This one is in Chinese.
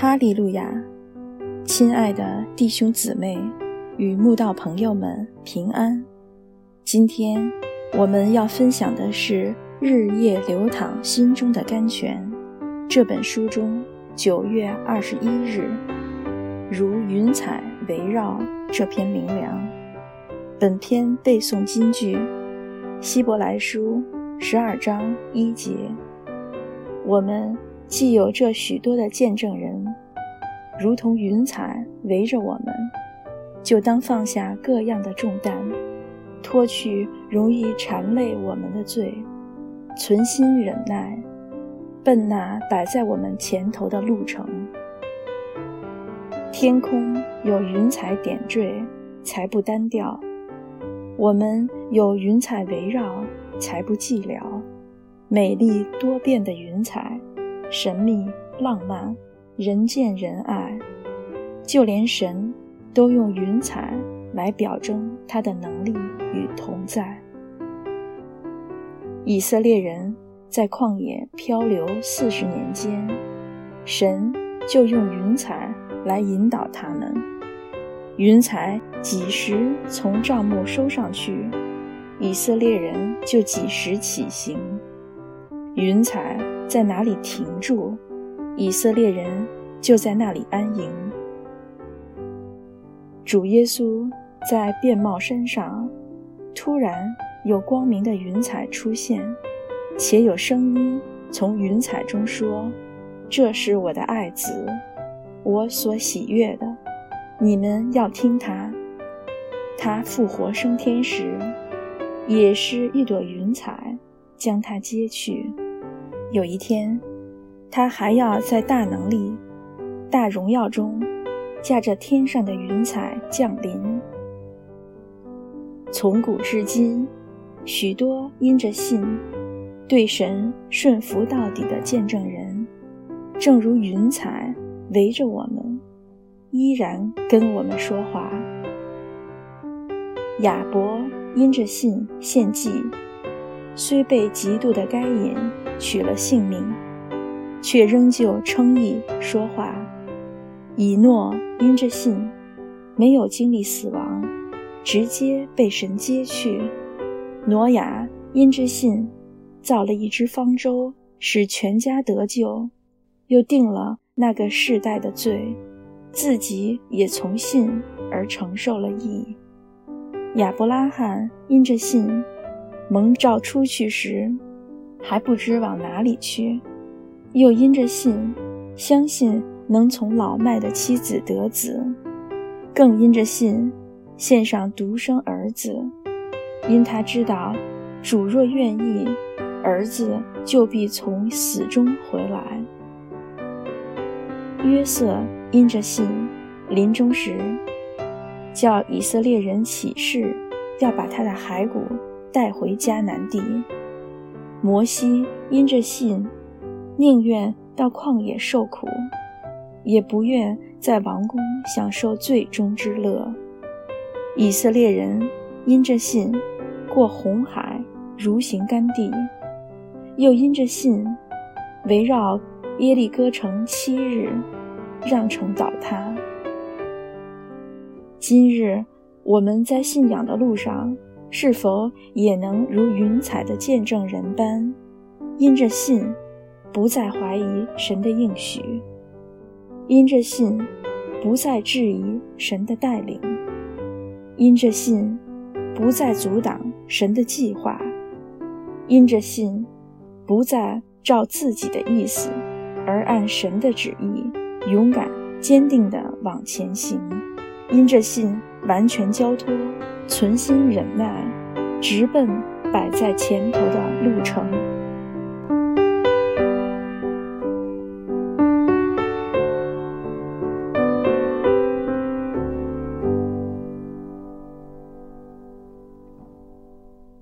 哈利路亚，亲爱的弟兄姊妹与慕道朋友们平安。今天我们要分享的是《日夜流淌心中的甘泉》这本书中九月二十一日“如云彩围绕”这篇名粮。本篇背诵金句：希伯来书十二章一节。我们。既有这许多的见证人，如同云彩围着我们，就当放下各样的重担，脱去容易缠累我们的罪，存心忍耐，奔那摆在我们前头的路程。天空有云彩点缀，才不单调；我们有云彩围绕，才不寂寥。美丽多变的云彩。神秘、浪漫、人见人爱，就连神都用云彩来表征他的能力与同在。以色列人在旷野漂流四十年间，神就用云彩来引导他们。云彩几时从帐幕收上去，以色列人就几时起行。云彩。在哪里停住，以色列人就在那里安营。主耶稣在便帽山上，突然有光明的云彩出现，且有声音从云彩中说：“这是我的爱子，我所喜悦的，你们要听他。”他复活升天时，也是一朵云彩将他接去。有一天，他还要在大能力、大荣耀中，驾着天上的云彩降临。从古至今，许多因着信，对神顺服到底的见证人，正如云彩围着我们，依然跟我们说话。亚伯因着信献祭。虽被嫉妒的该隐取了性命，却仍旧称义说话。以诺因着信，没有经历死亡，直接被神接去。挪亚因着信，造了一只方舟，使全家得救，又定了那个世代的罪，自己也从信而承受了义。亚伯拉罕因着信。蒙召出去时，还不知往哪里去，又因着信，相信能从老迈的妻子得子，更因着信，献上独生儿子，因他知道，主若愿意，儿子就必从死中回来。约瑟因着信，临终时，叫以色列人起誓，要把他的骸骨。带回迦南地，摩西因着信，宁愿到旷野受苦，也不愿在王宫享受最终之乐。以色列人因着信，过红海如行干地，又因着信，围绕耶利哥城七日，让城倒塌。今日我们在信仰的路上。是否也能如云彩的见证人般，因着信，不再怀疑神的应许；因着信，不再质疑神的带领；因着信，不再阻挡神的计划；因着信，不再照自己的意思，而按神的旨意，勇敢坚定地往前行；因着信，完全交托。存心忍耐，直奔摆在前头的路程。